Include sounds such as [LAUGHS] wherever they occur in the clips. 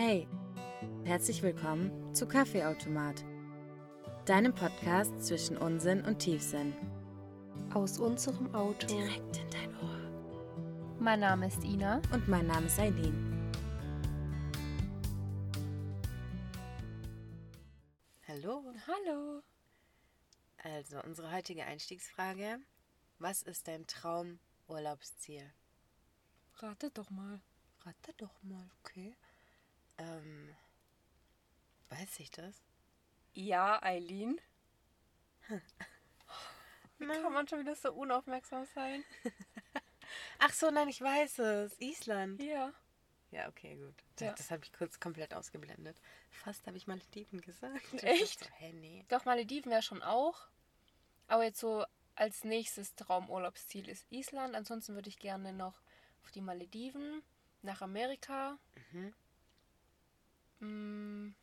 Hey, herzlich willkommen zu Kaffeeautomat, deinem Podcast zwischen Unsinn und Tiefsinn. Aus unserem Auto. Direkt in dein Ohr. Mein Name ist Ina. Und mein Name ist Eileen. Hallo. Hallo. Also, unsere heutige Einstiegsfrage. Was ist dein Traumurlaubsziel? Rate doch mal. Rate doch mal, okay. Ähm, weiß ich das? Ja, Eileen. Wie kann man schon wieder so unaufmerksam sein? [LAUGHS] Ach so, nein, ich weiß es. Island. Ja. Ja, okay, gut. Ja. Das habe ich kurz komplett ausgeblendet. Fast habe ich Malediven gesagt. Echt? So, hä, nee. Doch, Malediven wäre schon auch. Aber jetzt so als nächstes Traumurlaubsziel ist Island. Ansonsten würde ich gerne noch auf die Malediven, nach Amerika. Mhm. Mm,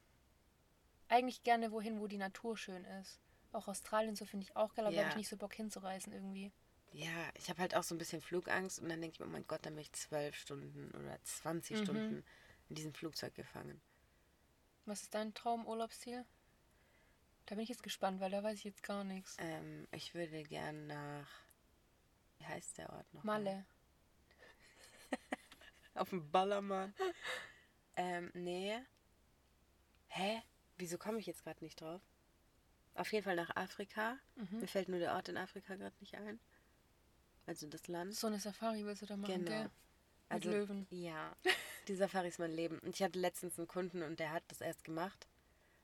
eigentlich gerne wohin, wo die Natur schön ist. Auch Australien, so finde ich auch geil, aber da Ja. habe ich nicht so Bock hinzureisen irgendwie. Ja, ich habe halt auch so ein bisschen Flugangst und dann denke ich mir, oh mein Gott, dann bin ich zwölf Stunden oder 20 Mhm. Stunden in diesem Flugzeug gefangen. Was ist dein Traumurlaubsziel? Da bin ich jetzt gespannt, weil da weiß ich jetzt gar nichts. Ähm, ich würde gern nach. Wie heißt der Ort noch? Malle. [LAUGHS] Auf dem Ballermann. ähm, nee. Hä? Wieso komme ich jetzt gerade nicht drauf? Auf jeden Fall nach Afrika. Mhm. Mir fällt nur der Ort in Afrika gerade nicht ein. Also das Land. So eine Safari willst du da machen, Genau. gell? Mit Löwen. Ja, [LAUGHS] die Safari ist mein Leben. Und ich hatte letztens einen Kunden und der hat das erst gemacht.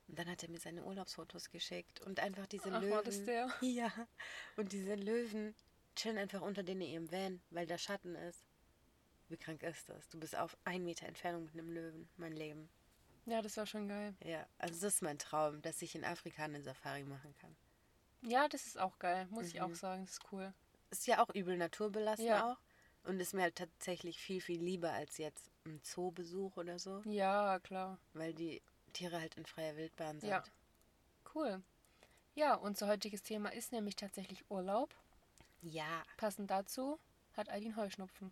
Und dann hat er mir seine Urlaubsfotos geschickt. Und einfach diese Ach, Löwen. war das der? [LAUGHS] Ja. Und diese Löwen chillen einfach unter denen in ihrem Van, weil da Schatten ist. Wie krank ist das? Du bist auf einen Meter Entfernung mit einem Löwen. Mein Leben. Ja, das war schon geil. Ja, also das ist mein Traum, dass ich in Afrika eine Safari machen kann. Ja, das ist auch geil, muss ich Mhm. auch sagen. Das ist cool. Ist ja auch übel naturbelassen Ja. auch. Und ist mir halt tatsächlich viel, viel lieber als jetzt ein Zoobesuch oder so. Ja, klar. Weil die Tiere halt in freier Wildbahn sind. Ja. Cool. Ja, unser heutiges Thema ist nämlich tatsächlich Urlaub. Ja. Passend dazu hat Eileen Heuschnupfen.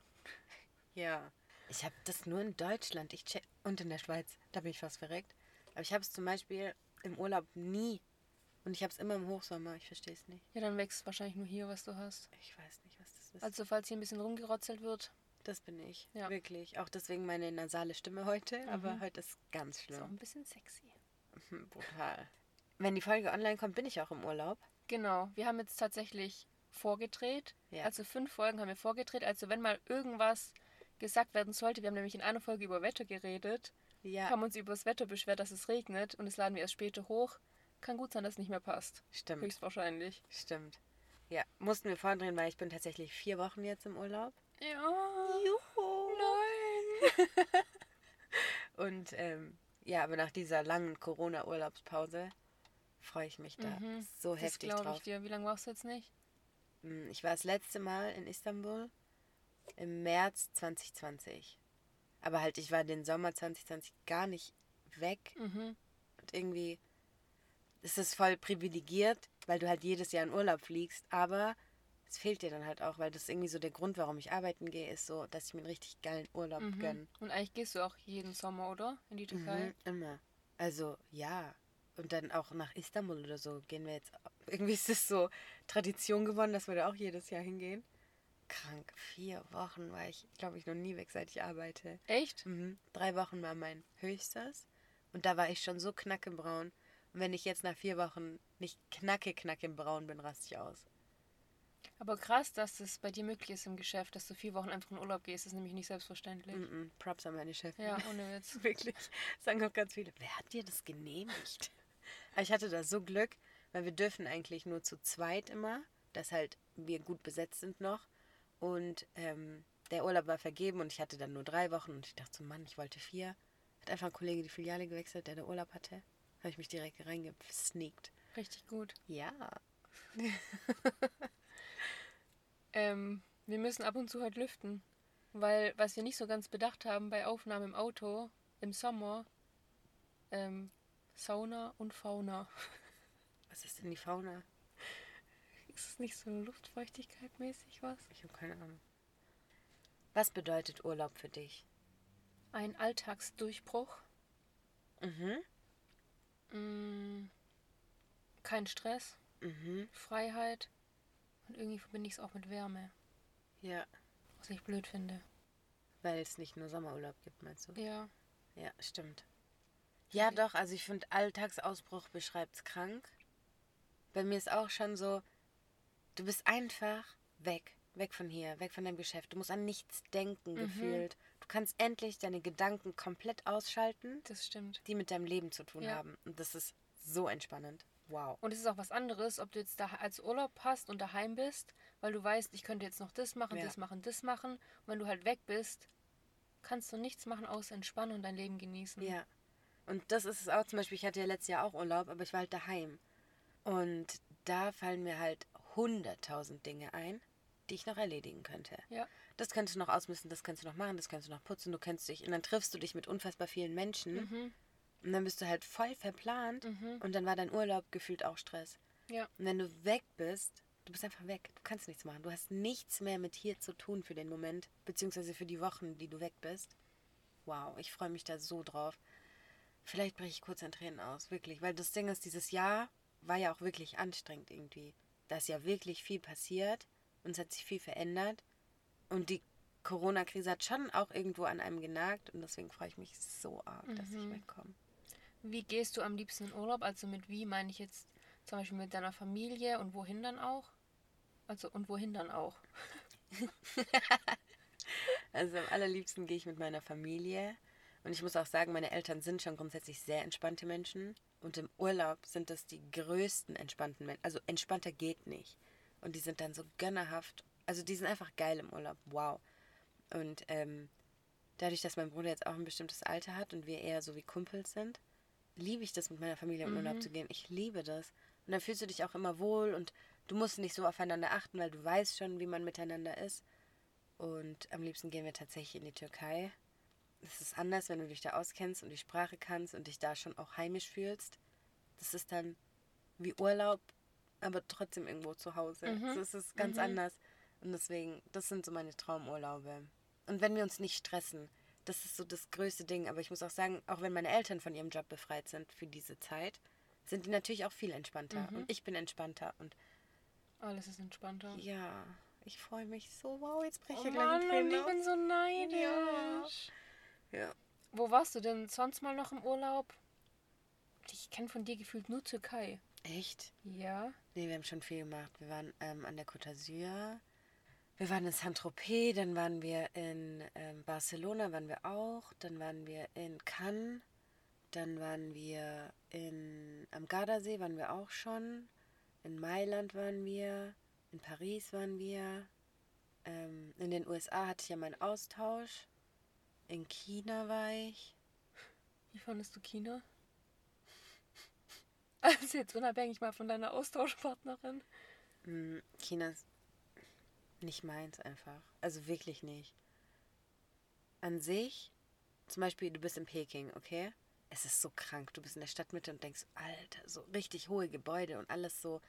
Ja. Ich habe das nur in Deutschland ich check, und in der Schweiz. Da bin ich fast verreckt. Aber ich habe es zum Beispiel im Urlaub nie. Und ich habe es immer im Hochsommer. Ich verstehe es nicht. Ja, dann wächst wahrscheinlich nur hier, was du hast. Ich weiß nicht, was das ist. Also, falls hier ein bisschen rumgerotzelt wird, das bin ich. Ja. Wirklich. Auch deswegen meine nasale Stimme heute. Aber heute ist ganz schlimm. ein bisschen sexy. Brutal. Wenn die Folge online kommt, bin ich auch im Urlaub. Genau, wir haben jetzt tatsächlich vorgedreht. Ja. Also fünf Folgen haben wir vorgedreht. Also wenn mal irgendwas gesagt werden sollte, wir haben nämlich in einer Folge über Wetter geredet, Ja. haben uns über das Wetter beschwert, dass es regnet und das laden wir erst später hoch. Kann gut sein, dass es nicht mehr passt. Stimmt. Höchstwahrscheinlich. Stimmt. Ja, mussten wir vordrehen, weil ich bin tatsächlich vier Wochen jetzt im Urlaub. Ja. Juhu. Nein. [LAUGHS] Und ähm, ja, aber nach dieser langen Corona-Urlaubspause freue ich mich da Mhm, so das heftig glaube ich drauf. dir. Wie lange warst du jetzt nicht? Mm, Ich war das letzte Mal in Istanbul im März 2020. Aber halt, ich war den Sommer 2020 gar nicht weg. Mhm. Und irgendwie ist es voll privilegiert, weil du halt jedes Jahr in Urlaub fliegst. Aber es fehlt dir dann halt auch, weil das ist irgendwie so der Grund, warum ich arbeiten gehe, ist so, dass ich mir einen richtig geilen Urlaub Mhm. gönne. Und eigentlich gehst du auch jeden Sommer, oder? In die Türkei? Mhm, immer. Also, ja. Und dann auch nach Istanbul oder so gehen wir jetzt. Irgendwie ist es so Tradition geworden, dass wir da auch jedes Jahr hingehen. Krank. Vier Wochen war ich, glaube ich, noch nie weg, seit ich arbeite. Echt? Mhm. Drei Wochen war mein höchstes. Und da war ich schon so knackebraun. Und wenn ich jetzt nach vier Wochen nicht knacke, knacke braun bin, raste ich aus. Aber krass, dass es bei dir möglich ist im Geschäft, dass du vier Wochen einfach in Urlaub gehst. Ist nämlich nicht selbstverständlich. Mhm. Props an meine Chefin. Ja, ohne Witz. [LAUGHS] Wirklich. Sagen auch ganz viele. Wer hat dir das genehmigt? Aber ich hatte da so Glück, weil wir dürfen eigentlich nur zu zweit immer, dass halt wir gut besetzt sind noch. Und ähm, der Urlaub war vergeben und ich hatte dann nur drei Wochen und ich dachte so, Mann, ich wollte vier. Hat einfach ein Kollege die Filiale gewechselt, der da Urlaub hatte. Habe ich mich direkt reingesneakt. Richtig gut. Ja. [LAUGHS] Ähm, wir müssen ab und zu halt lüften. Weil, was wir nicht so ganz bedacht haben bei Aufnahmen im Auto im Sommer, ähm, Sauna und Fauna. Was ist denn die Fauna? Ist es nicht so Luftfeuchtigkeit mäßig was? Ich habe keine Ahnung. Was bedeutet Urlaub für dich? Ein Alltagsdurchbruch. Mhm. Mm, kein Stress, Mhm. Freiheit und irgendwie verbinde ich es auch mit Wärme, Ja. was ich blöd finde. Weil es nicht nur Sommerurlaub gibt, meinst du? Ja. Ja, stimmt. Ja, doch, also ich finde, Alltagsausbruch beschreibt's krank. Bei mir ist auch schon so, du bist einfach weg. Weg von hier, weg von deinem Geschäft. Du musst an nichts denken, gefühlt. Du kannst endlich deine Gedanken komplett ausschalten, Das stimmt. die mit deinem Leben zu tun Ja. haben. Und das ist so entspannend. Wow. Und es ist auch was anderes, ob du jetzt da als Urlaub hast und daheim bist, weil du weißt, ich könnte jetzt noch das machen, Ja. das machen, das machen. Und wenn du halt weg bist, kannst du nichts machen, außer entspannen und dein Leben genießen. Ja. Und das ist es auch zum Beispiel, ich hatte ja letztes Jahr auch Urlaub, aber ich war halt daheim. Und da fallen mir halt hunderttausend Dinge ein, die ich noch erledigen könnte. Ja. Das könntest du noch ausmisten, das kannst du noch machen, das kannst du noch putzen, du kennst dich. Und dann triffst du dich mit unfassbar vielen Menschen. Mhm. Und dann bist du halt voll verplant. Mhm. Und dann war dein Urlaub gefühlt auch Stress. Ja. Und wenn du weg bist, du bist einfach weg. Du kannst nichts machen. Du hast nichts mehr mit hier zu tun für den Moment, beziehungsweise für die Wochen, die du weg bist. Wow, ich freue mich da so drauf. Vielleicht breche ich kurz in Tränen aus, wirklich. Weil das Ding ist, dieses Jahr war ja auch wirklich anstrengend irgendwie. Da ist ja wirklich viel passiert und es hat sich viel verändert. Und die Corona-Krise hat schon auch irgendwo an einem genagt und deswegen freue ich mich so arg, dass ich Mhm. wegkomme. Wie gehst du am liebsten in Urlaub? Also mit wie meine ich jetzt zum Beispiel mit deiner Familie und wohin dann auch? Also und wohin dann auch? [LAUGHS] Also am allerliebsten gehe ich mit meiner Familie. Und ich muss auch sagen, meine Eltern sind schon grundsätzlich sehr entspannte Menschen. Und im Urlaub sind das die größten entspannten Menschen. Also entspannter geht nicht. Und die sind dann so gönnerhaft. Also die sind einfach geil im Urlaub. Wow. Und ähm, dadurch, dass mein Bruder jetzt auch ein bestimmtes Alter hat und wir eher so wie Kumpels sind, liebe ich das, mit meiner Familie im Urlaub zu gehen. Ich liebe das. Und dann fühlst du dich auch immer wohl und du musst nicht so aufeinander achten, weil du weißt schon, wie man miteinander ist. Und am liebsten gehen wir tatsächlich in die Türkei. Das ist anders, wenn du dich da auskennst und die Sprache kannst und dich da schon auch heimisch fühlst. Das ist dann wie Urlaub, aber trotzdem irgendwo zu Hause. Mhm. Das ist ganz Mhm. anders. Und deswegen, das sind so meine Traumurlaube. Und wenn wir uns nicht stressen, das ist so das größte Ding. Aber ich muss auch sagen, auch wenn meine Eltern von ihrem Job befreit sind für diese Zeit, sind die natürlich auch viel entspannter. Mhm. Und ich bin entspannter. Und Alles ist entspannter. ja, ich freue mich so. Wow, jetzt breche ich Oh gleich Mann, und ich bin so neidisch. Ja. Wo warst du denn sonst mal noch im Urlaub? Ich kenne von dir gefühlt nur Türkei. Echt? Ja. Nee, wir haben schon viel gemacht. Wir waren ähm, an der Côte d'Azur. Wir waren in Saint-Tropez, dann waren wir in ähm, Barcelona, waren wir auch. Dann waren wir in Cannes. Dann waren wir in, am Gardasee, waren wir auch schon. In Mailand waren wir. In Paris waren wir. Ähm, in den USA hatte ich ja meinen Austausch. In China war ich. Wie fandest du China? [LAUGHS] Also jetzt unabhängig mal von deiner Austauschpartnerin. Hm, China ist nicht meins einfach. Also wirklich nicht. An sich, zum Beispiel, du bist in Peking, okay? Es ist so krank. Du bist in der Stadtmitte und denkst, Alter, so richtig hohe Gebäude und alles so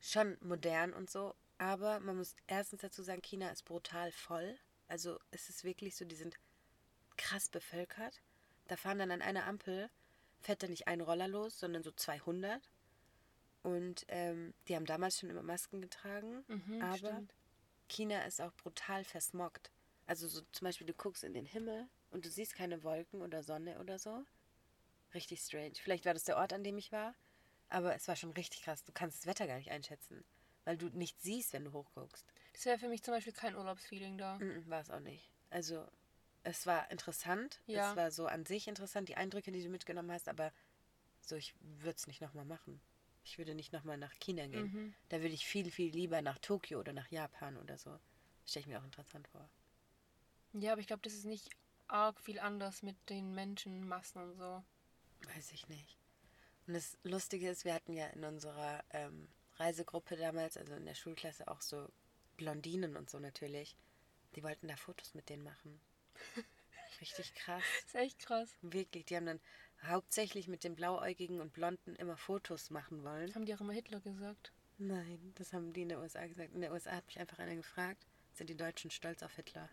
schon modern und so. Aber man muss erstens dazu sagen, China ist brutal voll. Also es ist wirklich so, die sind krass bevölkert. Da fahren dann an einer Ampel, fährt dann nicht ein Roller los, sondern so 200. Und ähm, die haben damals schon immer Masken getragen. Mhm, aber stimmt. China ist auch brutal versmoggt. Also so zum Beispiel, du guckst in den Himmel und du siehst keine Wolken oder Sonne oder so. Richtig strange. Vielleicht war das der Ort, an dem ich war, aber es war schon richtig krass. Du kannst das Wetter gar nicht einschätzen, weil du nichts siehst, wenn du hochguckst. Das wäre für mich zum Beispiel kein Urlaubsfeeling da. Mm, War es auch nicht. Also es war interessant. Ja. Es war so an sich interessant, die Eindrücke, die du mitgenommen hast, aber so, ich würde es nicht nochmal machen. Ich würde nicht nochmal nach China gehen. Mhm. Da würde ich viel, viel lieber nach Tokio oder nach Japan oder so. Stelle ich mir auch interessant vor. Ja, aber ich glaube, das ist nicht arg viel anders mit den Menschenmassen und so. Weiß ich nicht. Und das Lustige ist, wir hatten ja in unserer ähm, Reisegruppe damals, also in der Schulklasse, auch so Blondinen und so natürlich. Die wollten da Fotos mit denen machen. [LAUGHS] Richtig krass. Das ist echt krass. Wirklich. Die haben dann hauptsächlich mit den Blauäugigen und Blonden immer Fotos machen wollen. Haben die auch immer Hitler gesagt? Nein, das haben die in der USA gesagt. In der USA hat mich einfach einer gefragt, sind die Deutschen stolz auf Hitler?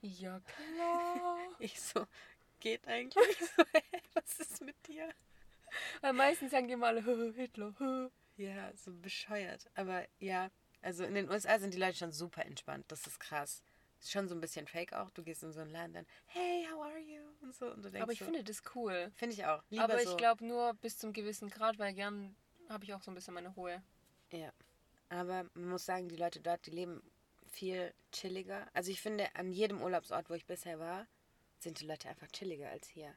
Ja, [LAUGHS] klar. Ich so, geht eigentlich? [LAUGHS] Was ist mit dir? Weil meistens sagen die immer alle, "Hö, Hitler. hö." Ja, so bescheuert. Aber ja, also in den USA sind die Leute schon super entspannt. Das ist krass. Schon so ein bisschen fake auch. Du gehst in so einen Laden dann, hey, how are you? Und so. Und du denkst Aber ich so, finde das cool. Finde ich auch. Lieber Aber so. ich glaube nur bis zum gewissen Grad, weil gern habe ich auch so ein bisschen meine Ruhe. Ja. Aber man muss sagen, die Leute dort, die leben viel chilliger. Also ich finde, an jedem Urlaubsort, wo ich bisher war, sind die Leute einfach chilliger als hier.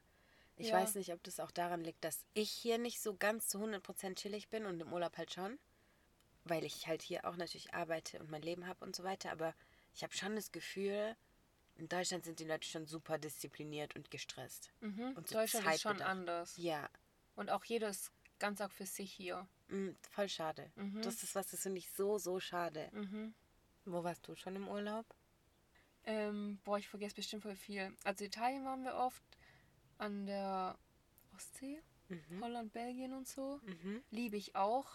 Ich Ja. weiß nicht, ob das auch daran liegt, dass ich hier nicht so ganz zu 100% chillig bin und im Urlaub halt schon. Weil ich halt hier auch natürlich arbeite und mein Leben habe und so weiter. Aber ich habe schon das Gefühl, in Deutschland sind die Leute schon super diszipliniert und gestresst. Mhm. Und so Deutschland ist schon anders. Ja, Und auch jeder ist ganz arg für sich hier. mm, voll schade. Mhm. Das ist was, das finde ich so, so schade. Mhm. Wo warst du schon im Urlaub? Ähm, boah, ich vergesse bestimmt voll viel. Also Italien waren wir oft, an der Ostsee, Mhm. Holland, Belgien und so. Mhm. Liebe ich auch.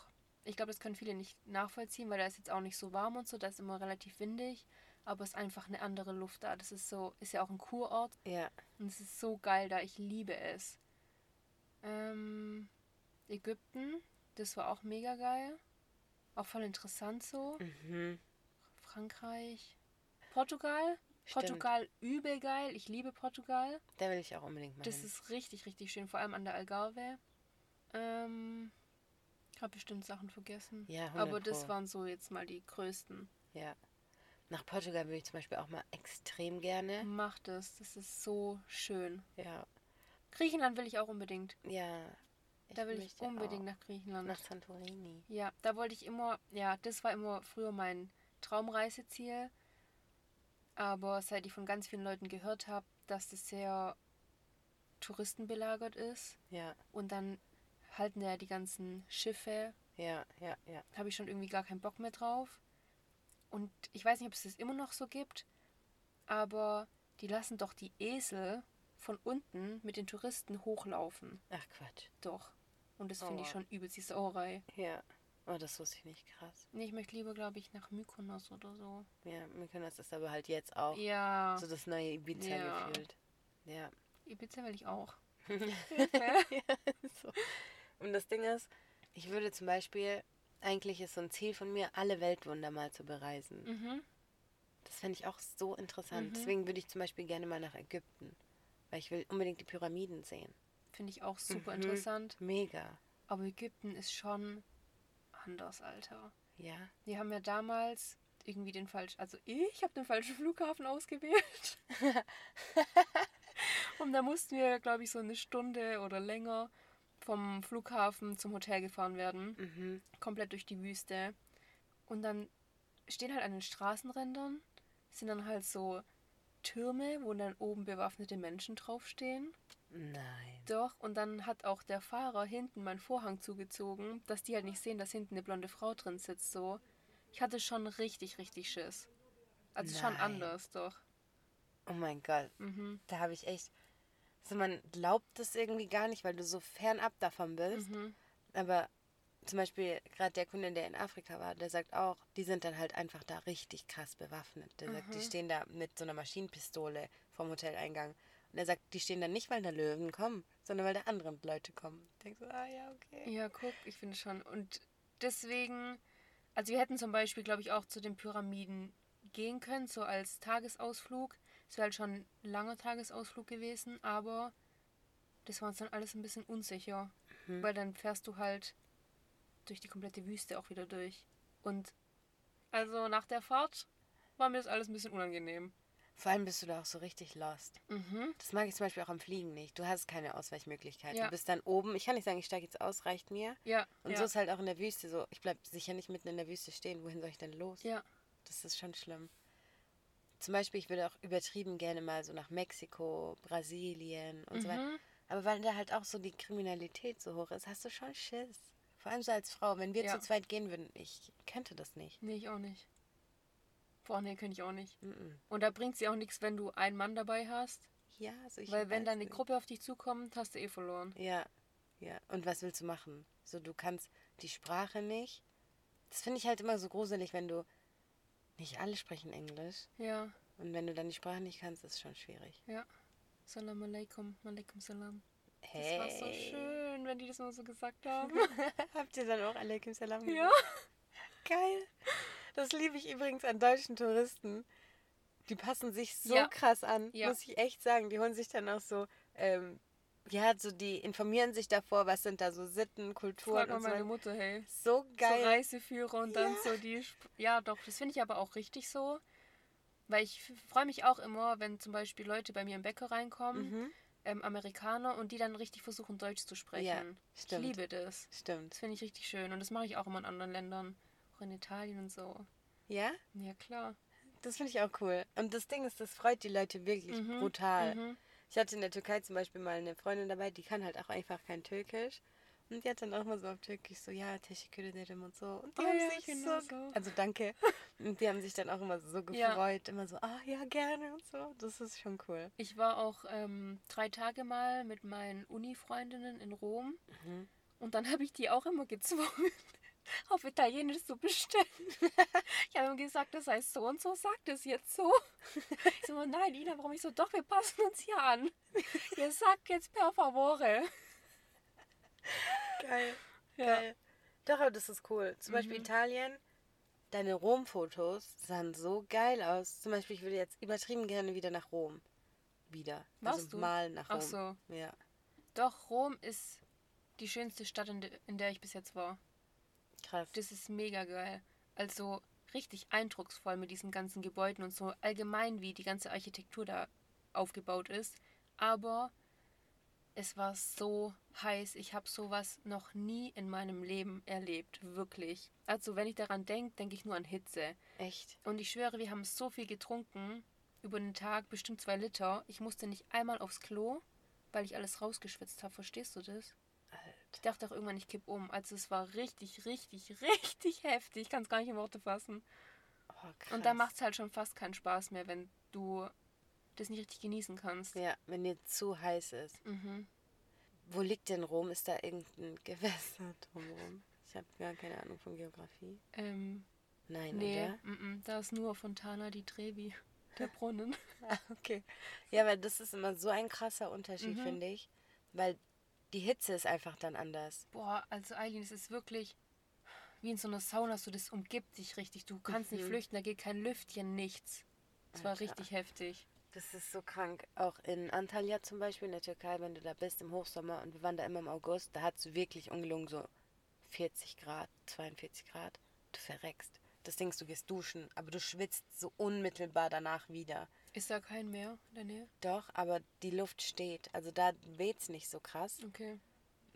Ich glaube, das können viele nicht nachvollziehen, weil da ist jetzt auch nicht so warm und so, da ist immer relativ windig. Aber es ist einfach eine andere Luft da. Das ist so, ist ja auch ein Kurort Ja. und es ist so geil da. Ich liebe es. Ähm, Ägypten, das war auch mega geil. Auch voll interessant so. Mhm. Frankreich. Portugal. Stimmt. Portugal übel geil. Ich liebe Portugal. Da will ich auch unbedingt mal Das hin. ist richtig, richtig schön. Vor allem an der Algarve. Ähm, hab bestimmt Sachen vergessen. Ja, 100 Aber das waren so jetzt mal die größten. Ja. Nach Portugal würde ich zum Beispiel auch mal extrem gerne. Mach das. Das ist so schön. Ja. Griechenland will ich auch unbedingt. Ja. da will ich unbedingt nach Griechenland. nach Santorini. Ja, da wollte ich immer, ja, das war immer früher mein Traumreiseziel. Aber seit ich von ganz vielen Leuten gehört habe, dass das sehr touristenbelagert ist Ja, und dann halten ja die ganzen Schiffe, ja, ja, ja. habe ich schon irgendwie gar keinen Bock mehr drauf. Und ich weiß nicht, ob es das immer noch so gibt, aber die lassen doch die Esel von unten mit den Touristen hochlaufen. Ach Quatsch. Doch. Und das finde ich Oh. schon übelst die Sauerei. Ja. Oh, das wusste ich nicht. Krass. Nee, ich möchte lieber, glaube ich, nach Mykonos oder so. Ja, Mykonos ist aber halt jetzt auch Ja, so das neue Ibiza Ja. gefühlt. Ja. Ibiza will ich auch. [LAUGHS] so. Und das Ding ist, ich würde zum Beispiel, eigentlich ist so ein Ziel von mir, alle Weltwunder mal zu bereisen. Mhm. Das fände ich auch so interessant. Mhm. Deswegen würde ich zum Beispiel gerne mal nach Ägypten. Weil ich will unbedingt die Pyramiden sehen. Finde ich auch super Mhm. interessant. Mega. Aber Ägypten ist schon anders, Alter. Ja. Wir haben ja damals irgendwie den falschen, also ich habe den falschen Flughafen ausgewählt. [LAUGHS] Und da mussten wir, glaube ich, so eine Stunde oder länger vom Flughafen zum Hotel gefahren werden. Mhm. komplett durch die Wüste. Und dann stehen halt an den Straßenrändern, sind dann halt so Türme, wo dann oben bewaffnete Menschen draufstehen. Nein. Doch, und dann hat auch der Fahrer hinten meinen Vorhang zugezogen, dass die halt nicht sehen, dass hinten eine blonde Frau drin sitzt. So, ich hatte schon richtig, richtig Schiss. Also schon Nein. anders, doch. Oh mein Gott. Mhm. Da habe ich echt. Also man glaubt das irgendwie gar nicht, weil du so fernab davon bist. Mhm. Aber zum Beispiel gerade der Kunde, der in Afrika war, der sagt auch, die sind dann halt einfach da richtig krass bewaffnet. Der sagt, die Mhm. stehen da mit so einer Maschinenpistole vom Hoteleingang. Und er sagt, die stehen da nicht, weil da Löwen kommen, sondern weil da andere Leute kommen. Ich denke so, ah ja, okay. Ja, guck, ich finde schon. Und deswegen, also wir hätten zum Beispiel, glaube ich, auch zu den Pyramiden gehen können, so als Tagesausflug. Es wäre halt schon ein langer Tagesausflug gewesen, aber das war uns dann alles ein bisschen unsicher. Mhm. Weil dann fährst du halt durch die komplette Wüste auch wieder durch. Und also nach der Fahrt war mir das alles ein bisschen unangenehm. Vor allem bist du da auch so richtig lost. Mhm. Das mag ich zum Beispiel auch am Fliegen nicht. Du hast keine Ausweichmöglichkeit. Ja. Du bist dann oben. Ich kann nicht sagen, ich steige jetzt aus, reicht mir. Ja. Und ja. so ist halt auch in der Wüste so. Ich bleibe sicher nicht mitten in der Wüste stehen. Wohin soll ich denn los? ja. Das ist schon schlimm. Zum Beispiel, ich würde auch übertrieben gerne mal so nach Mexiko, Brasilien und so weiter. Mhm. Aber weil da halt auch so die Kriminalität so hoch ist, hast du schon Schiss. Vor allem so als Frau. Wenn wir Ja. zu zweit gehen würden, ich könnte das nicht. Nee, ich auch nicht. Boah, nee, könnte ich auch nicht. Mhm. Und da bringt sie auch nichts, wenn du einen Mann dabei hast. Ja, also ich weil wenn dann eine. Gruppe auf dich zukommt, hast du eh verloren. Ja, ja. Und was willst du machen? So, du kannst die Sprache nicht. Das finde ich halt immer so gruselig, wenn du nicht alle sprechen Englisch. Ja, Und wenn du dann die Sprache nicht kannst, ist es schon schwierig. ja. Salam alaikum, alaikum salam. Hey. Das war so schön, wenn die das nur so gesagt [LAUGHS] haben. Habt ihr dann auch Alaikum Salam ja. Geil. Das liebe ich übrigens an deutschen Touristen. Die passen sich so Ja. krass an, Ja. muss ich echt sagen. Die holen sich dann auch so, ähm, ja, so die informieren sich davor, was sind da so Sitten, Kulturen Frag mal und so. meine. Mutter, hey. So So geil. Reiseführer und dann so die. Sp ja, doch, das finde ich aber auch richtig so. Weil ich freue mich auch immer, wenn zum Beispiel Leute bei mir im Bäcker reinkommen, Mhm. ähm, Amerikaner, und die dann richtig versuchen, Deutsch zu sprechen. ich stimmt. liebe das. Stimmt. Das finde ich richtig schön. Und das mache ich auch immer in anderen Ländern. Auch in Italien und so. Ja? Ja, klar. Das finde ich auch cool. Und das Ding ist, das freut die Leute wirklich Mhm, brutal. Mhm. Ich hatte in der Türkei zum Beispiel mal eine Freundin dabei, die kann halt auch einfach kein Türkisch. Und die hat dann auch mal so auf Türkisch so, ja, teşekkür ederim und so. Und die Oh haben ja, sich genau so, so. also danke. [LAUGHS] Und die haben sich dann auch immer so Ja. gefreut, immer so, ah ja, gerne und so. Das ist schon cool. Ich war auch ähm, drei Tage mal mit meinen Uni-Freundinnen in Rom. Mhm. Und dann habe ich die auch immer gezwungen, auf Italienisch zu bestellen. [LAUGHS] Ich habe ihm gesagt, das heißt so und so, sag das jetzt so. [LAUGHS] Ich so, nein, Ina, warum ich so, doch, wir passen uns hier an. [LAUGHS] Ihr sagt jetzt per favore. Geil. Ja. Geil. Doch, aber das ist cool. Zum Beispiel Mhm. Italien, deine Rom-Fotos sahen so geil aus. Zum Beispiel, ich würde jetzt übertrieben gerne wieder nach Rom. Wieder. Warst also du? mal nach Rom. Ach so. Ja. Doch, Rom ist die schönste Stadt, in der ich bis jetzt war. Krass. Das ist mega geil. Also richtig eindrucksvoll mit diesen ganzen Gebäuden und so allgemein, wie die ganze Architektur da aufgebaut ist. Aber es war so heiß. Ich habe sowas noch nie in meinem Leben erlebt. Wirklich. Also wenn ich daran denke, denke ich nur an Hitze. Echt? Und ich schwöre, wir haben so viel getrunken. Über den Tag bestimmt zwei Liter. Ich musste nicht einmal aufs Klo, weil ich alles rausgeschwitzt habe. Verstehst du das? Ich dachte auch irgendwann, ich kipp um. Also es war richtig, richtig, [LAUGHS] richtig heftig. Ich kann es gar nicht in Worte fassen. Oh. Und da macht es halt schon fast keinen Spaß mehr, wenn du das nicht richtig genießen kannst. Ja, wenn dir zu heiß ist. Mhm. Wo liegt denn Rom? Ist da irgendein [LAUGHS] Gewässer drumherum? Ich habe gar keine Ahnung von Geografie. Ähm, Nein, nee, oder? mm -mm, da ist nur Fontana di Trevi, [LAUGHS] der Brunnen. Ah, okay. Ja, weil das ist immer so ein krasser Unterschied, Mhm. finde ich. Weil die Hitze ist einfach dann anders. Boah, also Eileen, es ist wirklich wie in so einer Sauna, so das umgibt dich richtig. Du kannst nicht Mhm. flüchten, da geht kein Lüftchen, nichts. Es war Alter. richtig heftig. Das ist so krank. Auch in Antalya zum Beispiel in der Türkei, wenn du da bist im Hochsommer und wir waren da immer im August, da hat es wirklich ungelungen so 40 Grad, 42 Grad. Du verreckst. Das denkst du gehst duschen, aber du schwitzt so unmittelbar danach wieder. Ist da kein Meer in der Nähe? Doch, aber die Luft steht. Also da weht's nicht so krass. Okay.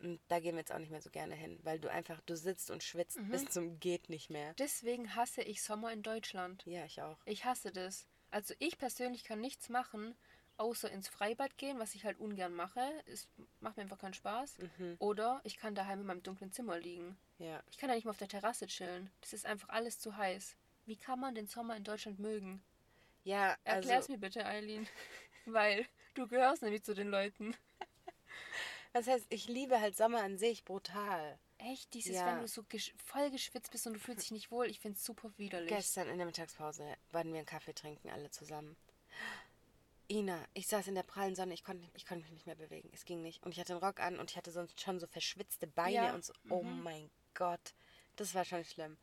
Und da gehen wir jetzt auch nicht mehr so gerne hin, weil du einfach, du sitzt und schwitzt Mhm. bis zum geht nicht mehr. Deswegen hasse ich Sommer in Deutschland. Ja, ich auch. Ich hasse das. Also ich persönlich kann nichts machen, außer ins Freibad gehen, was ich halt ungern mache. Es macht mir einfach keinen Spaß. Mhm. Oder ich kann daheim in meinem dunklen Zimmer liegen. Ja. Ich kann ja nicht mal auf der Terrasse chillen. Das ist einfach alles zu heiß. Wie kann man den Sommer in Deutschland mögen? Ja, Erklär's also, mir bitte, Eileen. Weil du gehörst nämlich zu den Leuten. was heißt, ich liebe halt Sommer an sich brutal. Echt, dieses, Ja. wenn du so gesch voll geschwitzt bist und du fühlst dich nicht wohl, ich find's super widerlich. Gestern in der Mittagspause waren wir einen Kaffee trinken, alle zusammen. Ina, ich saß in der prallen Sonne, ich konnte, ich konnte mich nicht mehr bewegen. Es ging nicht. Und ich hatte einen Rock an und ich hatte sonst schon so verschwitzte Beine Ja, und so. Oh mhm. mein Gott. Das war schon schlimm.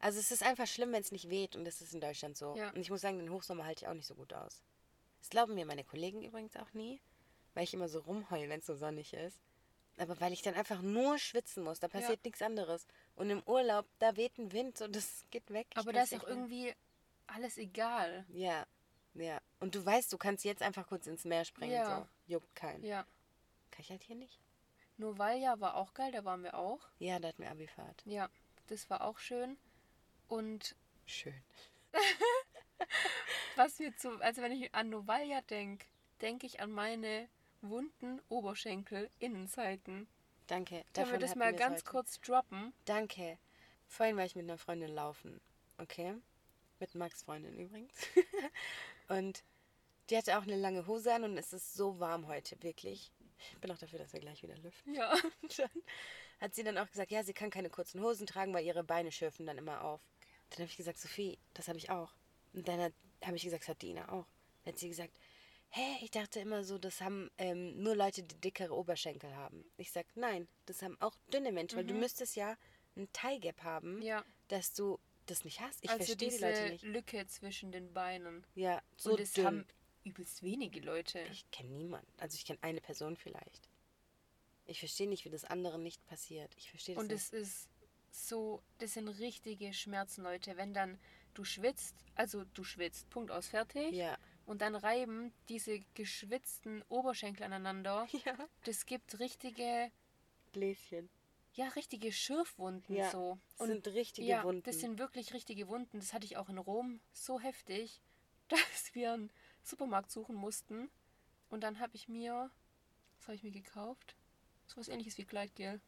Also es ist einfach schlimm, wenn es nicht weht und das ist in Deutschland so. Ja. Und ich muss sagen, den Hochsommer halte ich auch nicht so gut aus. Das glauben mir meine Kollegen übrigens auch nie, weil ich immer so rumheule, wenn es so sonnig ist. Aber weil ich dann einfach nur schwitzen muss, da passiert nichts anderes. Und im Urlaub, da weht ein Wind und das geht weg. Aber da ist auch irgendwie alles egal. Ja, ja. Und du weißt, du kannst jetzt einfach kurz ins Meer springen. Ja. So. Juckt keinen. Ja. Kann ich halt hier nicht. Novalia war auch geil, da waren wir auch. Ja, da hatten wir Abifahrt. Ja, das war auch schön. Und Schön. [LAUGHS] was mir zu, also wenn ich an Novalia denke, denke ich an meine wunden Oberschenkel Innenseiten. Danke. Können wir das mal ganz heute. kurz droppen? Danke. Vorhin war ich mit einer Freundin laufen. Okay? Mit Max Freundin übrigens. [LAUGHS] und die hatte auch eine lange Hose an und es ist so warm heute, wirklich. Ich bin auch dafür, dass wir gleich wieder lüften. Ja. [LAUGHS] dann hat sie dann auch gesagt, ja, sie kann keine kurzen Hosen tragen, weil ihre Beine schürfen dann immer auf. Dann habe ich gesagt, Sophie, das habe ich auch. Und dann habe ich gesagt, das hat Dina auch. Dann hat sie gesagt, hä, ich dachte immer so, das haben ähm, nur Leute, die dickere Oberschenkel haben. Ich sag, nein, das haben auch dünne Menschen, weil du müsstest ja ein Thigh Gap haben, Mhm. Ja. dass du das nicht hast. Ich also verstehe die Leute nicht. Lücke zwischen den Beinen. Ja, so und das dünn. haben übelst wenige Leute. Ich kenne niemanden. Also ich kenne eine Person vielleicht. Ich verstehe nicht, wie das anderen nicht passiert. Ich verstehe das Und nicht. es ist so, das sind richtige Schmerzen, Leute. Wenn dann du schwitzt, also du schwitzt, Punkt aus, fertig. Ja. Und dann reiben diese geschwitzten Oberschenkel aneinander. [LAUGHS] Ja. Das gibt richtige, Bläschen. ja, richtige Schürfwunden Ja, so. das sind richtige ja, Wunden. das sind wirklich richtige Wunden. Das hatte ich auch in Rom so heftig, [LAUGHS] dass wir einen Supermarkt suchen mussten. Und dann habe ich mir, was habe ich mir gekauft? So was ähnliches wie Gleitgel.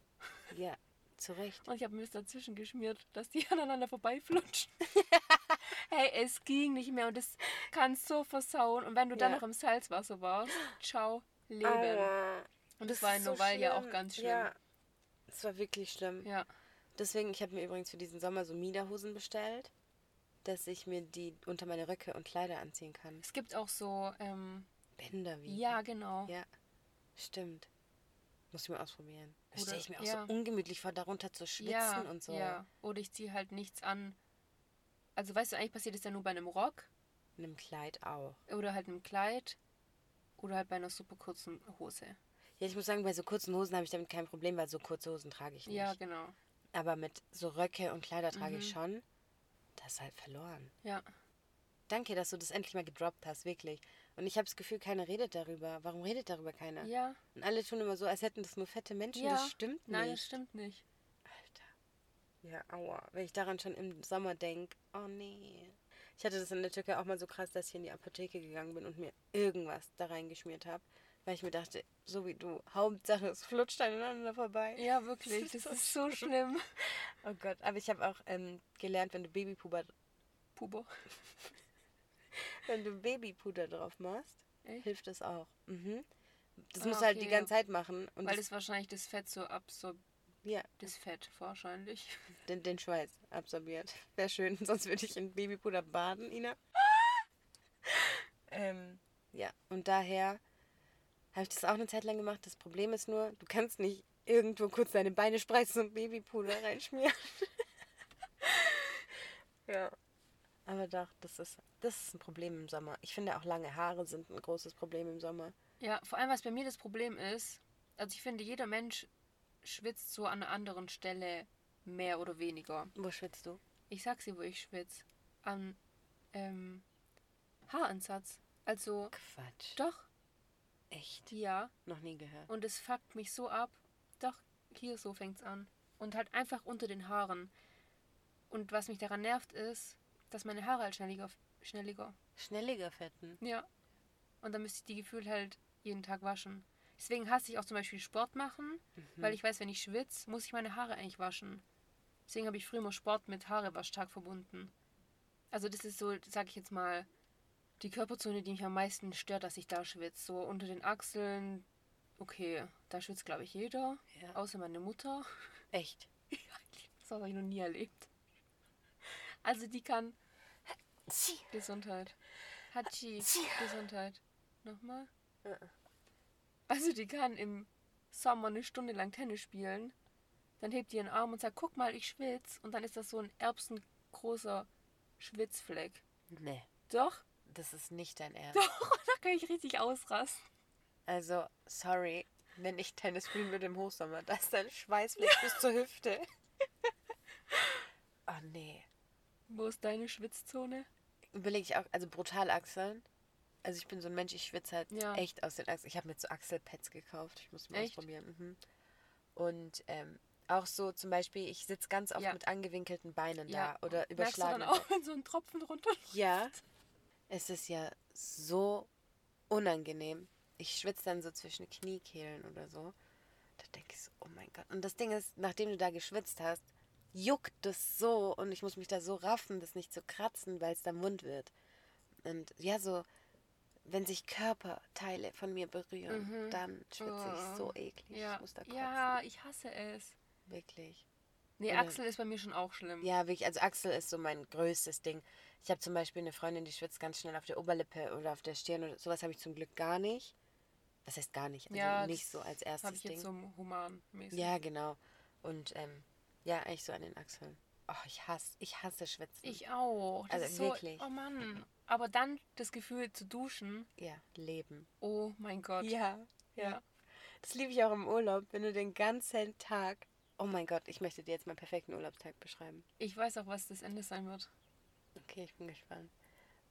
Ja, zu Recht. Und ich habe mir das dazwischen geschmiert, dass die [LAUGHS] aneinander vorbeiflutschen. [LAUGHS] hey, es ging nicht mehr und das kann so versauen. Und wenn du dann Ja. noch im Salzwasser warst, ciao, Leben. Aua. Und das war in Novalia auch ganz schlimm. Ja, es war wirklich schlimm. Ja. Deswegen, ich habe mir übrigens für diesen Sommer so Miederhosen bestellt, dass ich mir die unter meine Röcke und Kleider anziehen kann. Es gibt auch so, ähm, Bänder wie. ja, genau. Ja, stimmt. Muss ich mal ausprobieren. Da stelle ich mir auch ja. so ungemütlich vor, darunter zu schwitzen ja, und so. Ja. Oder ich ziehe halt nichts an. Also weißt du, eigentlich passiert es ja nur bei einem Rock In einem Kleid auch. oder halt einem Kleid oder halt bei einer super kurzen Hose. Ja, ich muss sagen, bei so kurzen Hosen habe ich damit kein Problem, weil so kurze Hosen trage ich nicht. Ja, genau. Aber mit so Röcke und Kleider trage ich Mhm. schon. Das ist halt verloren. Ja. Danke, dass du das endlich mal gedroppt hast, wirklich. Und ich habe das Gefühl, keiner redet darüber. Warum redet darüber keiner? Ja. Und alle tun immer so, als hätten das nur fette Menschen. ja. Das stimmt nicht. Nein, das stimmt nicht. Alter. Ja, aua. Wenn ich daran schon im Sommer denke, oh nee. Ich hatte das in der Türkei auch mal so krass, dass ich in die Apotheke gegangen bin und mir irgendwas da reingeschmiert habe. Weil ich mir dachte, so wie du, Hauptsache es flutscht aneinander vorbei. Ja, wirklich. [LAUGHS] Das ist so schlimm. Oh Gott, aber ich habe auch ähm, gelernt, wenn du Babypuder, Puber. [LAUGHS] wenn du Babypuder drauf machst, Echt? hilft das auch. Mhm. Das Ah, musst du halt die okay. ganze Zeit machen. Und Weil es wahrscheinlich das Fett so absorbiert. ja, Das Fett wahrscheinlich. [LAUGHS] den, den Schweiß absorbiert. Wäre schön, [LAUGHS] sonst würde ich in Babypuder baden, Ina. [LAUGHS] ähm, ja, und daher habe ich das auch eine Zeit lang gemacht. Das Problem ist nur, du kannst nicht irgendwo kurz deine Beine spreizen und Babypuder reinschmieren. ja. Aber doch, das ist, das ist ein Problem im Sommer. Ich finde auch lange Haare sind ein großes Problem im Sommer. Ja, vor allem, was bei mir das Problem ist, also ich finde, jeder Mensch schwitzt so an einer anderen Stelle mehr oder weniger. Wo schwitzt du? Ich sag's dir, wo ich schwitze. An ähm, Haaransatz. Also, Quatsch. doch, Echt? ja. Noch nie gehört. Und es fuckt mich so ab. Doch, hier so fängt's an. Und halt einfach unter den Haaren. Und was mich daran nervt, ist, dass meine Haare halt schnelliger, schnelliger. Schnelliger Fetten. Ja. Und dann müsste ich die gefühlt halt jeden Tag waschen. Deswegen hasse ich auch zum Beispiel Sport machen, weil ich weiß, wenn ich schwitze, muss ich meine Haare eigentlich waschen. Deswegen habe ich früher immer Sport mit Haarewaschtag verbunden. Also das ist so, sag ich jetzt mal, die Körperzone, die mich am meisten stört, dass ich da schwitze. So unter den Achseln, okay, da schwitzt glaube ich jeder, Ja. außer meine Mutter. Echt? [LAUGHS] Das habe ich noch nie erlebt. Also die kann Gesundheit. Hatschi, Gesundheit. Nochmal. Ja. Also die kann im Sommer eine Stunde lang Tennis spielen. Dann hebt die ihren Arm und sagt, guck mal, ich schwitz. Und dann ist das so ein erbsengroßer Schwitzfleck. Nee, Doch, das ist nicht dein Ernst. doch, [LAUGHS] da kann ich richtig ausrasten. Also, sorry, wenn ich Tennis spielen würde im Hochsommer, da ist dein Schweißfleck bis zur Hüfte. [LAUGHS] oh nee. Wo ist deine Schwitzzone? Überlege ich auch, also brutal Achseln. Also ich bin so ein Mensch, ich schwitze halt Ja. echt aus den Achseln. Ich habe mir so Achselpads gekauft. Ich muss mal ausprobieren. Mhm. Und ähm, auch so zum Beispiel, ich sitze ganz oft Ja. mit angewinkelten Beinen Ja. da oder Merkst du überschlagen. dann auch, wenn so ein Tropfen drunter [LAUGHS] Ja, es ist ja so unangenehm. Ich schwitze dann so zwischen Kniekehlen oder so. Da denke ich so, oh mein Gott. Und das Ding ist, nachdem du da geschwitzt hast, juckt das so und ich muss mich da so raffen, das nicht zu kratzen, weil es dann wund wird. Und ja, so, wenn sich Körperteile von mir berühren, dann schwitze ich so eklig. Mhm. Ja. Ich muss da kotzen. ja, ich hasse es. Wirklich. Nee, Oder- Achsel ist bei mir schon auch schlimm. Ja, wirklich. Also Achsel ist so mein größtes Ding. Ich habe zum Beispiel eine Freundin, die schwitzt ganz schnell auf der Oberlippe oder auf der Stirn. Oder sowas habe ich zum Glück gar nicht. Was heißt gar nicht? Also Ja, nicht so als erstes ich Ding. jetzt so humanmäßig. Ja, genau. Und ähm, ja, eigentlich so an den Achseln. Oh, ich hasse, ich hasse Schwitzen. Ich auch. Das Also ist so, wirklich. Oh Mann. Aber dann das Gefühl zu duschen. ja, leben. Oh mein Gott. Ja, Ja. Das liebe ich auch im Urlaub, wenn du den ganzen Tag. Oh mein Gott, ich möchte dir jetzt meinen perfekten Urlaubstag beschreiben. Ich weiß auch, was das Ende sein wird. Okay, ich bin gespannt.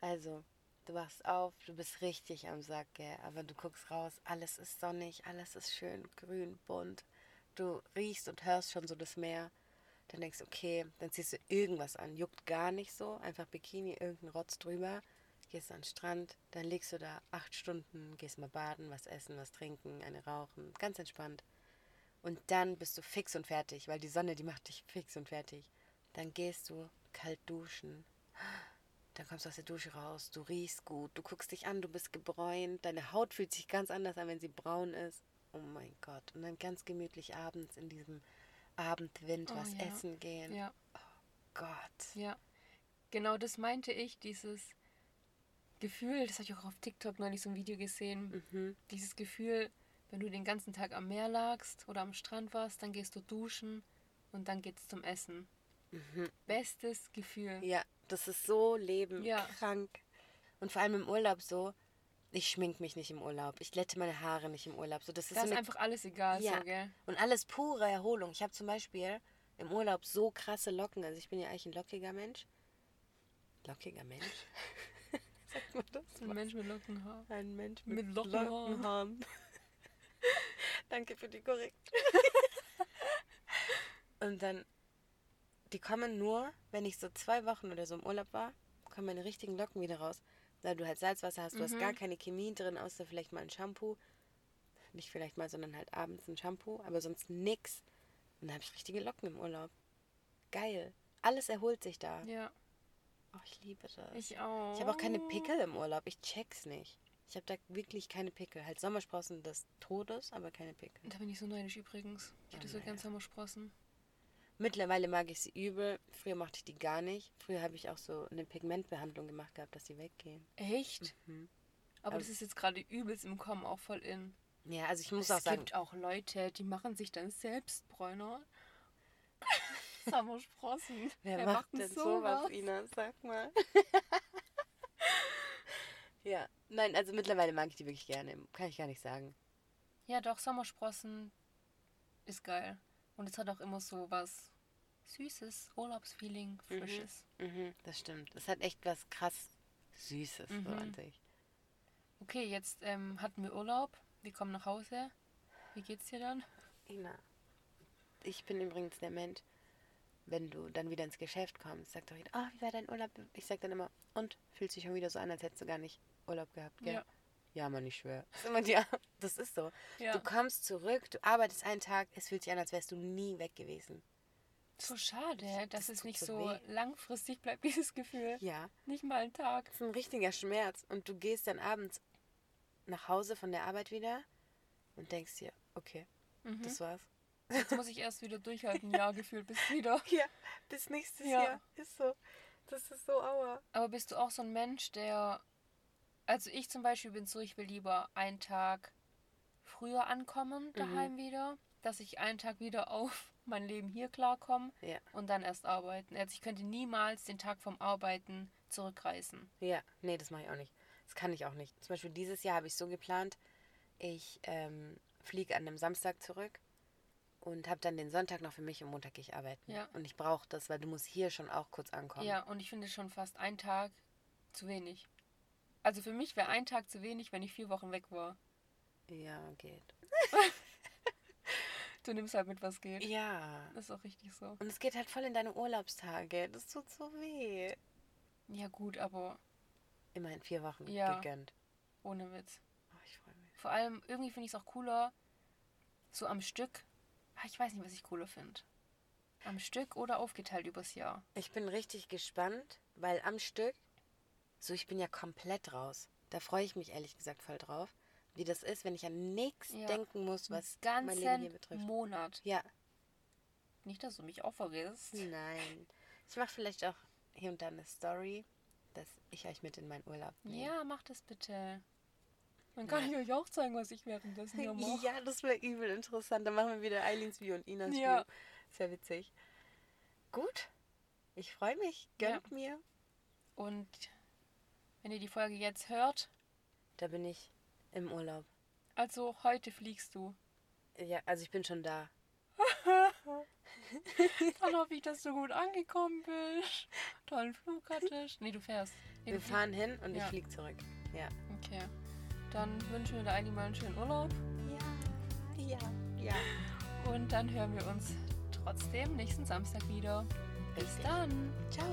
Also, du wachst auf, du bist richtig am Sack, gell? aber du guckst raus, alles ist sonnig, alles ist schön grün, bunt. Du riechst und hörst schon so das Meer. Dann denkst du, okay, dann ziehst du irgendwas an, juckt gar nicht so, einfach Bikini, irgendein Rotz drüber, gehst an den Strand, dann liegst du da acht Stunden, gehst mal baden, was essen, was trinken, eine rauchen, ganz entspannt. Und dann bist du fix und fertig, weil die Sonne, die macht dich fix und fertig. Dann gehst du kalt duschen, dann kommst du aus der Dusche raus, du riechst gut, du guckst dich an, du bist gebräunt, deine Haut fühlt sich ganz anders an, wenn sie braun ist. Oh mein Gott. Und dann ganz gemütlich abends in diesem Abendwind Oh was ja. essen gehen. Ja. Gott. Ja. Genau das meinte ich, dieses Gefühl, das habe ich auch auf TikTok neulich so ein Video gesehen. Mhm. Dieses Gefühl, wenn du den ganzen Tag am Meer lagst oder am Strand warst, dann gehst du duschen und dann geht's zum Essen. Bestes Gefühl. Mhm. Ja, das ist so Leben Ja. krank. Und vor allem im Urlaub so, ich schmink mich nicht im Urlaub, ich glätte meine Haare nicht im Urlaub. So, das ist Da so ist einfach alles egal, Ja. so, gell? Und alles pure Erholung. Ich habe zum Beispiel im Urlaub so krasse Locken. Also ich bin ja eigentlich ein lockiger Mensch. Lockiger Mensch? [LAUGHS] Sagt man das? Ein Mensch mit Lockenhaar. Ein Mensch mit mit, Lockenhaaren. Lockenhaaren. [LAUGHS] Danke für die Korrektur. [LAUGHS] Und dann, die kommen nur, wenn ich so zwei Wochen oder so im Urlaub war, kommen meine richtigen Locken wieder raus. Weil du halt Salzwasser hast, du hast Mhm. gar keine Chemie drin, außer vielleicht mal ein Shampoo. Nicht vielleicht mal, sondern halt abends ein Shampoo, aber sonst nix. Und dann habe ich richtige Locken im Urlaub. Geil. Alles erholt sich da. Ja, Oh, ich liebe das. ich auch. Ich habe auch keine Pickel im Urlaub. Ich check's nicht. Ich habe da wirklich keine Pickel. Halt Sommersprossen des Todes, aber keine Pickel. Da bin ich so neidisch übrigens. Ich hätte so naja. gern Sommersprossen. Mittlerweile mag ich sie übel. Früher mochte ich die gar nicht. Früher habe ich auch so eine Pigmentbehandlung gemacht gehabt, dass sie weggehen. Echt? Mhm. Aber Aber- das ist jetzt gerade übelst im Kommen, auch voll in. Ja, also ich muss es auch sagen, gibt auch Leute, die machen sich dann selbst Bräuner. [LAUGHS] Sommersprossen. [LAUGHS] wer, macht denn sowas, Ina? Sag mal. [LAUGHS] ja, nein, also mittlerweile mag ich die wirklich gerne. Kann ich gar nicht sagen. Ja, doch, Sommersprossen ist geil. Und es hat auch immer so was Süßes, Urlaubsfeeling, Frisches. Mhm, das stimmt. Es hat echt was krass Süßes so Mhm. an sich. Okay, jetzt ähm, hatten wir Urlaub. Wir kommen nach Hause. Wie geht's dir dann? Ina, ich bin übrigens der Mensch, wenn du dann wieder ins Geschäft kommst, sagt doch jeder, ah, wie war dein Urlaub? Ich sag dann immer, und? Fühlt sich schon wieder so an, als hättest du gar nicht Urlaub gehabt, gell? Ja. Ja, Mann, ich schwöre. Das ist immer die, [LAUGHS] das ist so. Ja. Du kommst zurück, du arbeitest einen Tag, es fühlt sich an, als wärst du nie weg gewesen. So schade, dass das es tut nicht so weh. langfristig bleibt, [LAUGHS] dieses Gefühl. Ja. Nicht mal ein Tag. Das ist ein richtiger Schmerz. Und du gehst dann abends nach Hause von der Arbeit wieder und denkst dir, okay, Mhm. das war's. Jetzt muss ich erst wieder durchhalten, Jahr [LAUGHS] gefühlt bis wieder. Ja, bis nächstes Ja. Jahr. Ist so. Das ist so aua. Aber bist du auch so ein Mensch, der. Also ich zum Beispiel bin so, ich will lieber einen Tag früher ankommen daheim wieder, dass ich einen Tag wieder auf [LAUGHS] mein Leben hier klarkomme Ja. und dann erst arbeiten. Also ich könnte niemals den Tag vom Arbeiten zurückreißen. Ja, nee, das mache ich auch nicht. Das kann ich auch nicht. Zum Beispiel dieses Jahr habe ich so geplant, ich ähm, fliege an einem Samstag zurück und habe dann den Sonntag noch für mich und Montag gehe ich arbeiten. Ja. Und ich brauche das, weil du musst hier schon auch kurz ankommen. Ja, und ich finde schon fast ein Tag zu wenig. Also für mich wäre ein Tag zu wenig, wenn ich vier Wochen weg war. Ja, geht. [LAUGHS] Du nimmst halt mit, was geht. Ja. Das ist auch richtig so. Und es geht halt voll in deine Urlaubstage. Das tut so weh. Ja gut, aber Immerhin vier Wochen Ja. gegönnt. ohne Witz. Oh, ich freue mich. Vor allem, irgendwie finde ich es auch cooler, so am Stück. Ah, Ich weiß nicht, was ich cooler finde. Am Stück oder aufgeteilt übers Jahr. Ich bin richtig gespannt, weil am Stück, so ich bin ja komplett raus. Da freue ich mich ehrlich gesagt voll drauf, wie das ist, wenn ich an nichts Ja. denken muss, was mein Leben hier betrifft. Monat. Ja, Nicht, dass du mich auch vergisst. Nein. Ich mache vielleicht auch hier und da eine Story, dass ich euch mit in meinen Urlaub nehme. Ja, mach das bitte. Dann kann ich euch auch zeigen, was ich währenddessen hier [LAUGHS] mache. Ja, das wäre übel interessant. Dann machen wir wieder Eileens View und Inas Ja. View. Sehr witzig. Gut. Ich freue mich. Gönnt mir. Und wenn ihr die Folge jetzt hört, Da bin ich im Urlaub. also heute fliegst du. Ja, also ich bin schon da. [LAUGHS] Dann hoffe ich, dass du gut angekommen bist. Tollen Flug hattest. Nee, du fährst. Nee, Wir du fahren hin und Ja. ich fliege zurück. Ja. Okay. Dann wünschen wir der Eili mal einen schönen Urlaub. Ja. Ja. Ja. Und dann hören wir uns trotzdem nächsten Samstag wieder. Bis dann. Ciao.